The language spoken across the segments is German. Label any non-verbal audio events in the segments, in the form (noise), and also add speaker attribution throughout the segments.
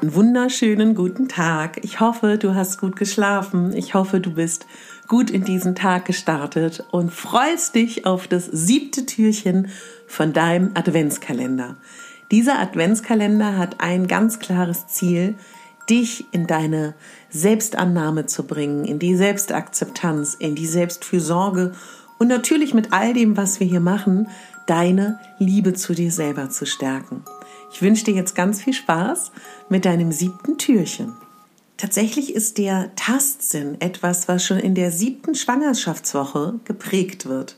Speaker 1: Einen wunderschönen guten Tag. Ich hoffe, du hast gut geschlafen. Ich hoffe, du bist gut in diesen Tag gestartet und freust dich auf das siebte Türchen von deinem Adventskalender. Dieser Adventskalender hat ein ganz klares Ziel, dich in deine Selbstannahme zu bringen, in die Selbstakzeptanz, in die Selbstfürsorge und natürlich mit all dem, was wir hier machen, deine Liebe zu dir selber zu stärken. Ich wünsche dir jetzt ganz viel Spaß mit deinem siebten Türchen. Tatsächlich ist der Tastsinn etwas, was schon in der siebten Schwangerschaftswoche geprägt wird.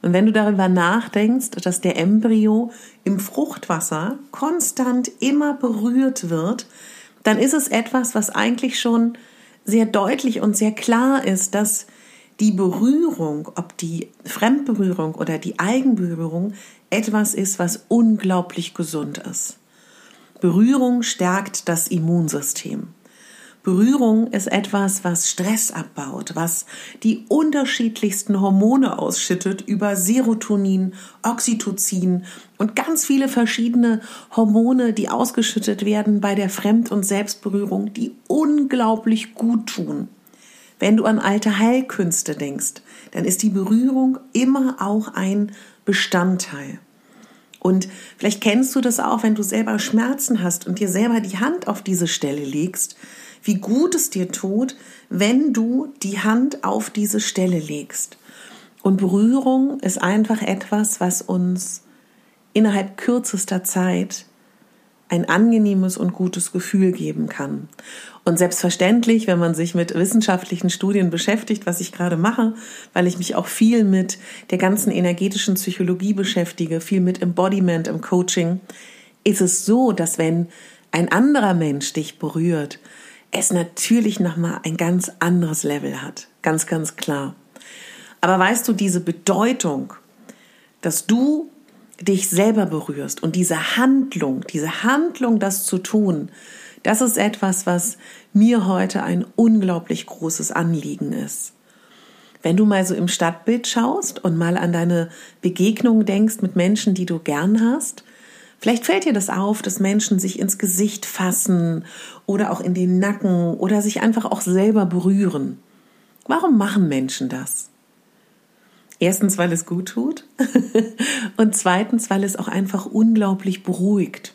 Speaker 1: Und wenn du darüber nachdenkst, dass der Embryo im Fruchtwasser konstant immer berührt wird, dann ist es etwas, was eigentlich schon sehr deutlich und sehr klar ist, dass die Berührung, ob die Fremdberührung oder die Eigenberührung, etwas ist, was unglaublich gesund ist. Berührung stärkt das Immunsystem. Berührung ist etwas, was Stress abbaut, was die unterschiedlichsten Hormone ausschüttet über Serotonin, Oxytocin und ganz viele verschiedene Hormone, die ausgeschüttet werden bei der Fremd- und Selbstberührung, die unglaublich gut tun. Wenn du an alte Heilkünste denkst, dann ist die Berührung immer auch ein Bestandteil. Und vielleicht kennst du das auch, wenn du selber Schmerzen hast und dir selber die Hand auf diese Stelle legst, wie gut es dir tut, wenn du die Hand auf diese Stelle legst. Und Berührung ist einfach etwas, was uns innerhalb kürzester Zeit ein angenehmes und gutes Gefühl geben kann. Und selbstverständlich, wenn man sich mit wissenschaftlichen Studien beschäftigt, was ich gerade mache, weil ich mich auch viel mit der ganzen energetischen Psychologie beschäftige, viel mit Embodiment im Coaching, ist es so, dass wenn ein anderer Mensch dich berührt, es natürlich nochmal ein ganz anderes Level hat. Ganz, ganz klar. Aber weißt du, diese Bedeutung, dass du dich selber berührst und diese Handlung, diese Handlung, das zu tun, das ist etwas, was mir heute ein unglaublich großes Anliegen ist. Wenn du mal so im Stadtbild schaust und mal an deine Begegnungen denkst mit Menschen, die du gern hast, vielleicht fällt dir das auf, dass Menschen sich ins Gesicht fassen oder auch in den Nacken oder sich einfach auch selber berühren. Warum machen Menschen das? Erstens, weil es gut tut (laughs) und zweitens, weil es auch einfach unglaublich beruhigt.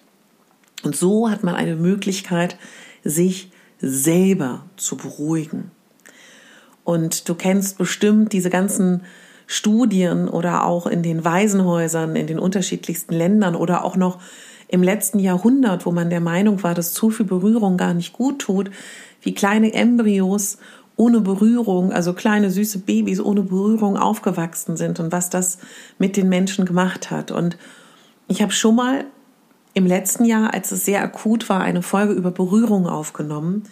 Speaker 1: Und so hat man eine Möglichkeit, sich selber zu beruhigen. Und du kennst bestimmt diese ganzen Studien oder auch in den Waisenhäusern in den unterschiedlichsten Ländern oder auch noch im letzten Jahrhundert, wo man der Meinung war, dass zu viel Berührung gar nicht gut tut, wie kleine Embryos ohne Berührung, also kleine süße Babys ohne Berührung aufgewachsen sind und was das mit den Menschen gemacht hat. Und ich habe schon mal im letzten Jahr, als es sehr akut war, eine Folge über Berührung aufgenommen,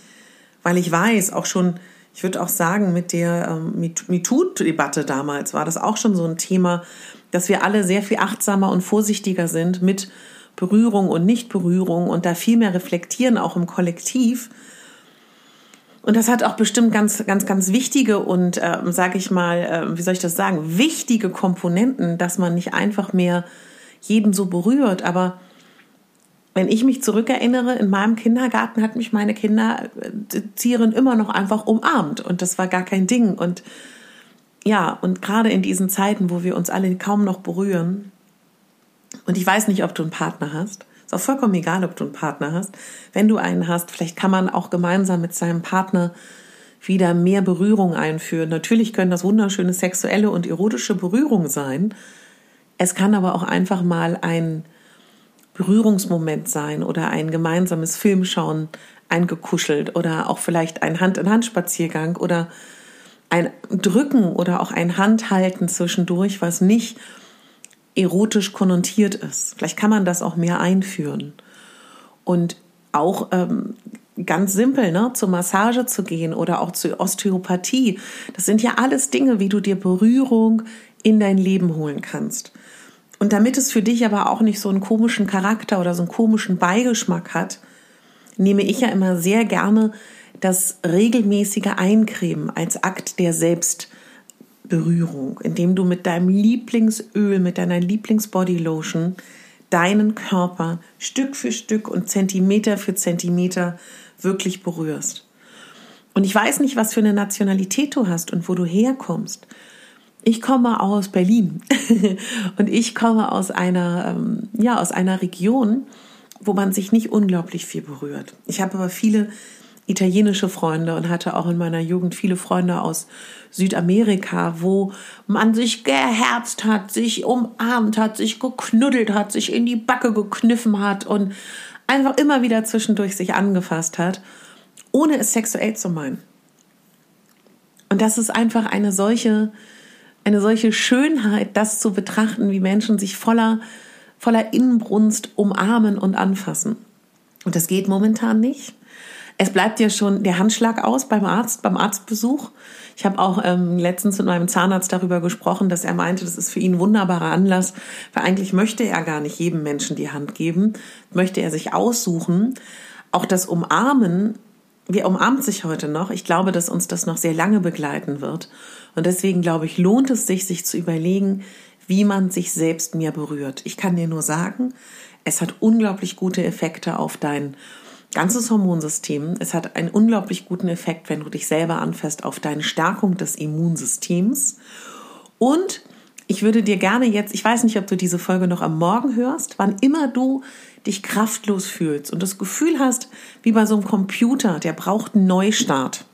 Speaker 1: weil ich weiß, auch schon, ich würde auch sagen, mit der ähm, MeToo-Debatte damals war das auch schon so ein Thema, dass wir alle sehr viel achtsamer und vorsichtiger sind mit Berührung und Nichtberührung und da viel mehr reflektieren, auch im Kollektiv und das hat auch bestimmt ganz, ganz, ganz wichtige und, äh, sage ich mal, äh, wie soll ich das sagen, wichtige Komponenten, dass man nicht einfach mehr jeden so berührt. Aber wenn ich mich zurückerinnere, in meinem Kindergarten hat mich meine Kinderzieherin äh, immer noch einfach umarmt und das war gar kein Ding. Und ja, und gerade in diesen Zeiten, wo wir uns alle kaum noch berühren, und ich weiß nicht, ob du einen Partner hast, ist auch vollkommen egal, ob du einen Partner hast. Wenn du einen hast, vielleicht kann man auch gemeinsam mit seinem Partner wieder mehr Berührung einführen. Natürlich können das wunderschöne sexuelle und erotische Berührung sein. Es kann aber auch einfach mal ein Berührungsmoment sein oder ein gemeinsames Filmschauen eingekuschelt oder auch vielleicht ein Hand-in-Hand-Spaziergang oder ein Drücken oder auch ein Handhalten zwischendurch, was nicht erotisch konnotiert ist. Vielleicht kann man das auch mehr einführen. Und auch ähm, ganz simpel, ne, zur Massage zu gehen oder auch zur Osteopathie. Das sind ja alles Dinge, wie du dir Berührung in dein Leben holen kannst. Und damit es für dich aber auch nicht so einen komischen Charakter oder so einen komischen Beigeschmack hat, nehme ich ja immer sehr gerne das regelmäßige Eincremen als Akt der Selbstberührung, indem du mit deinem Lieblingsöl, mit deiner Lieblingsbodylotion deinen Körper Stück für Stück und Zentimeter für Zentimeter wirklich berührst. Und ich weiß nicht, was für eine Nationalität du hast und wo du herkommst. Ich komme aus Berlin (laughs) und ich komme aus einer, ähm, ja, aus einer Region, wo man sich nicht unglaublich viel berührt. Ich habe aber viele italienische Freunde und hatte auch in meiner Jugend viele Freunde aus Südamerika, wo man sich geherzt hat, sich umarmt hat, sich geknuddelt hat, sich in die Backe gekniffen hat und einfach immer wieder zwischendurch sich angefasst hat, ohne es sexuell zu meinen. Und das ist einfach eine solche, eine solche Schönheit, das zu betrachten, wie Menschen sich voller, voller Inbrunst umarmen und anfassen. Und das geht momentan nicht. Es bleibt ja schon der Handschlag aus beim Arzt, beim Arztbesuch. Ich habe auch ähm, letztens mit meinem Zahnarzt darüber gesprochen, dass er meinte, das ist für ihn ein wunderbarer Anlass, weil eigentlich möchte er gar nicht jedem Menschen die Hand geben, möchte er sich aussuchen. Auch das Umarmen, wer umarmt sich heute noch? Ich glaube, dass uns das noch sehr lange begleiten wird. Und deswegen glaube ich, lohnt es sich, sich zu überlegen, wie man sich selbst mehr berührt. Ich kann dir nur sagen, es hat unglaublich gute Effekte auf dein ganzes Hormonsystem. Es hat einen unglaublich guten Effekt, wenn du dich selber anfasst, auf deine Stärkung des Immunsystems. Und ich würde dir gerne jetzt, ich weiß nicht, ob du diese Folge noch am Morgen hörst, wann immer du dich kraftlos fühlst und das Gefühl hast, wie bei so einem Computer, der braucht einen Neustart.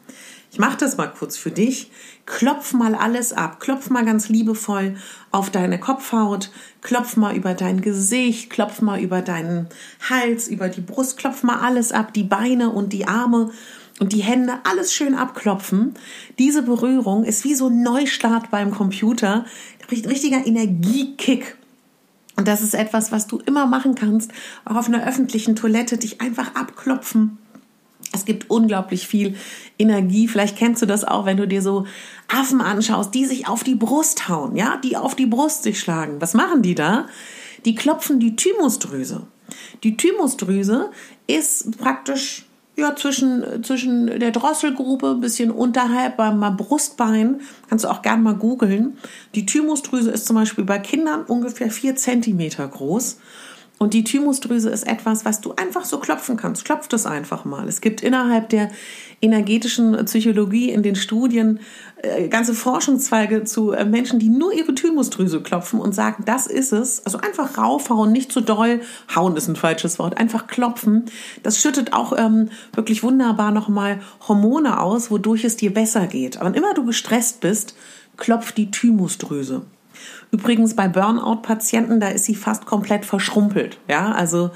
Speaker 1: Ich mache das mal kurz für dich. Klopf mal alles ab. Klopf mal ganz liebevoll auf deine Kopfhaut. Klopf mal über dein Gesicht. Klopf mal über deinen Hals, über die Brust. Klopf mal alles ab. Die Beine und die Arme und die Hände. Alles schön abklopfen. Diese Berührung ist wie so ein Neustart beim Computer. Richtiger Energiekick. Und das ist etwas, was du immer machen kannst. Auch auf einer öffentlichen Toilette dich einfach abklopfen gibt unglaublich viel Energie. Vielleicht kennst du das auch, wenn du dir so Affen anschaust, die sich auf die Brust hauen, ja, die auf die Brust sich schlagen. Was machen die da? Die klopfen die Thymusdrüse. Die Thymusdrüse ist praktisch ja, zwischen, zwischen der Drosselgrube, ein bisschen unterhalb beim Brustbein, kannst du auch gern mal googeln. Die Thymusdrüse ist zum Beispiel bei Kindern ungefähr vier Zentimeter groß und die Thymusdrüse ist etwas, was du einfach so klopfen kannst. Klopf das einfach mal. Es gibt innerhalb der energetischen Psychologie in den Studien äh, ganze Forschungszweige zu äh, Menschen, die nur ihre Thymusdrüse klopfen und sagen, das ist es. Also einfach raufhauen, nicht zu doll. Hauen ist ein falsches Wort. Einfach klopfen. Das schüttet auch ähm, wirklich wunderbar nochmal Hormone aus, wodurch es dir besser geht. Aber immer du gestresst bist, klopft die Thymusdrüse. Übrigens bei Burnout-Patienten, da ist sie fast komplett verschrumpelt. Ja, also,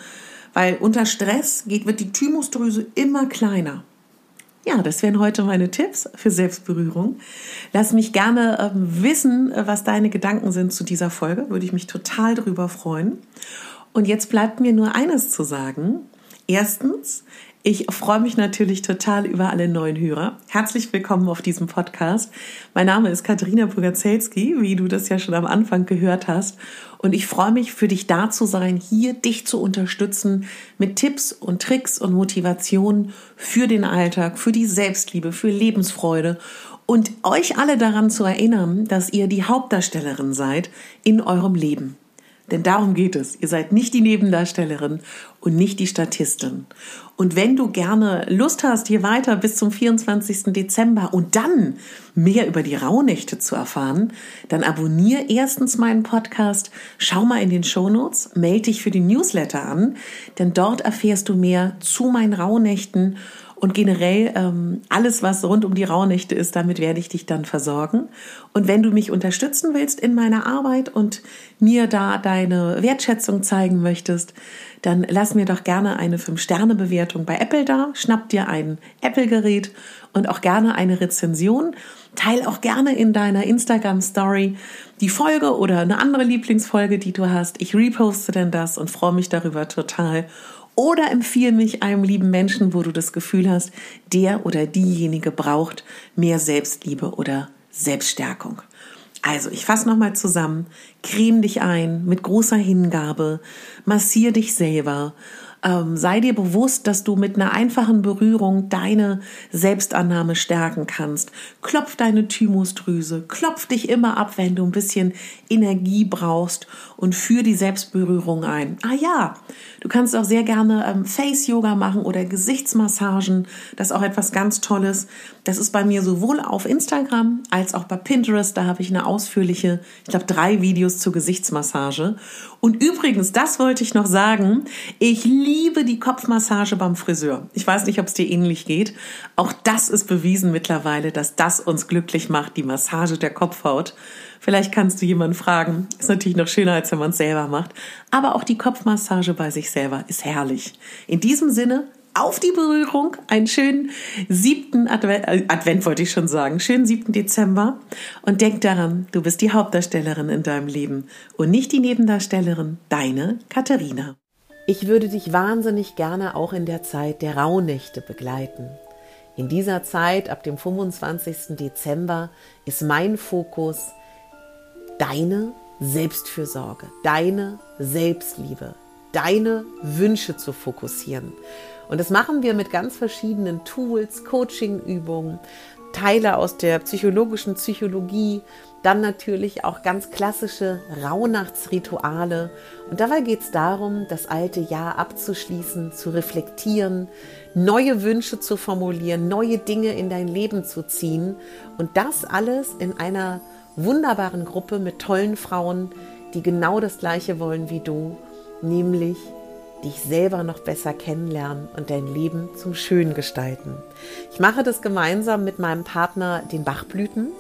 Speaker 1: weil unter Stress geht, wird die Thymusdrüse immer kleiner. Ja, das wären heute meine Tipps für Selbstberührung. Lass mich gerne äh, wissen, was deine Gedanken sind zu dieser Folge. Würde ich mich total drüber freuen. Und jetzt bleibt mir nur eines zu sagen. Erstens, ich freue mich natürlich total über alle neuen Hörer. Herzlich willkommen auf diesem Podcast. Mein Name ist Katharina Bogazelski, wie du das ja schon am Anfang gehört hast. Und ich freue mich, für dich da zu sein, hier dich zu unterstützen mit Tipps und Tricks und Motivationen für den Alltag, für die Selbstliebe, für Lebensfreude und euch alle daran zu erinnern, dass ihr die Hauptdarstellerin seid in eurem Leben. Denn darum geht es. Ihr seid nicht die Nebendarstellerin und nicht die Statistin. Und wenn du gerne Lust hast, hier weiter bis zum 24. Dezember und dann mehr über die Rauhnächte zu erfahren, dann abonniere erstens meinen Podcast, schau mal in den Shownotes, melde dich für den Newsletter an, denn dort erfährst du mehr zu meinen Rauhnächten und generell ähm, alles, was rund um die Rauhnächte ist, damit werde ich dich dann versorgen. Und wenn du mich unterstützen willst in meiner Arbeit und mir da deine Wertschätzung zeigen möchtest, dann lass mir doch gerne eine 5-Sterne-Bewertung bei Apple da, schnapp dir ein Apple-Gerät und auch gerne eine Rezension. Teil auch gerne in deiner Instagram-Story die Folge oder eine andere Lieblingsfolge, die du hast. Ich reposte denn das und freue mich darüber total. Oder empfiehl mich einem lieben Menschen, wo du das Gefühl hast, der oder diejenige braucht mehr Selbstliebe oder Selbststärkung. Also, ich fasse nochmal zusammen. Creme dich ein mit großer Hingabe, massier dich selber ähm, sei dir bewusst, dass du mit einer einfachen Berührung deine Selbstannahme stärken kannst. Klopf deine Thymusdrüse, klopf dich immer ab, wenn du ein bisschen Energie brauchst und führ die Selbstberührung ein. Ah ja, du kannst auch sehr gerne ähm, Face-Yoga machen oder Gesichtsmassagen. Das ist auch etwas ganz Tolles. Das ist bei mir sowohl auf Instagram als auch bei Pinterest. Da habe ich eine ausführliche, ich glaube, drei Videos zur Gesichtsmassage. Und übrigens, das wollte ich noch sagen, ich liebe die Kopfmassage beim Friseur. Ich weiß nicht, ob es dir ähnlich geht. Auch das ist bewiesen mittlerweile, dass das uns glücklich macht, die Massage der Kopfhaut. Vielleicht kannst du jemanden fragen. Ist natürlich noch schöner, als wenn man es selber macht. Aber auch die Kopfmassage bei sich selber ist herrlich. In diesem Sinne, auf die Berührung. Einen schönen siebten Advent, äh, Advent wollte ich schon sagen, schönen siebten Dezember. Und denk daran, du bist die Hauptdarstellerin in deinem Leben und nicht die Nebendarstellerin, deine Katharina.
Speaker 2: Ich würde dich wahnsinnig gerne auch in der Zeit der Rauhnächte begleiten. In dieser Zeit, ab dem 25. Dezember, ist mein Fokus deine Selbstfürsorge, deine Selbstliebe, deine Wünsche zu fokussieren. Und das machen wir mit ganz verschiedenen Tools, Coaching-Übungen, Teile aus der psychologischen Psychologie, dann natürlich auch ganz klassische Rauhnachtsrituale. Und dabei geht es darum, das alte Jahr abzuschließen, zu reflektieren, neue Wünsche zu formulieren, neue Dinge in dein Leben zu ziehen. Und das alles in einer wunderbaren Gruppe mit tollen Frauen, die genau das Gleiche wollen wie du, nämlich dich selber noch besser kennenlernen und dein Leben zum Schön gestalten. Ich mache das gemeinsam mit meinem Partner, den Bachblüten.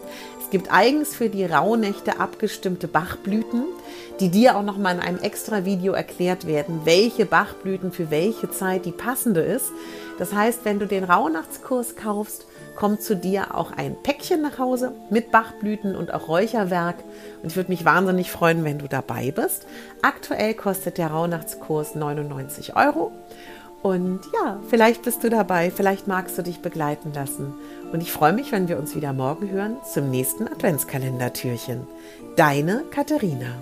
Speaker 2: Gibt eigens für die Rauhnächte abgestimmte Bachblüten, die dir auch noch mal in einem extra Video erklärt werden, welche Bachblüten für welche Zeit die passende ist. Das heißt, wenn du den Rauhnachtskurs kaufst, kommt zu dir auch ein Päckchen nach Hause mit Bachblüten und auch Räucherwerk. Und ich würde mich wahnsinnig freuen, wenn du dabei bist. Aktuell kostet der Rauhnachtskurs 99 Euro. Und ja, vielleicht bist du dabei, vielleicht magst du dich begleiten lassen. Und ich freue mich, wenn wir uns wieder morgen hören zum nächsten Adventskalendertürchen. Deine Katharina.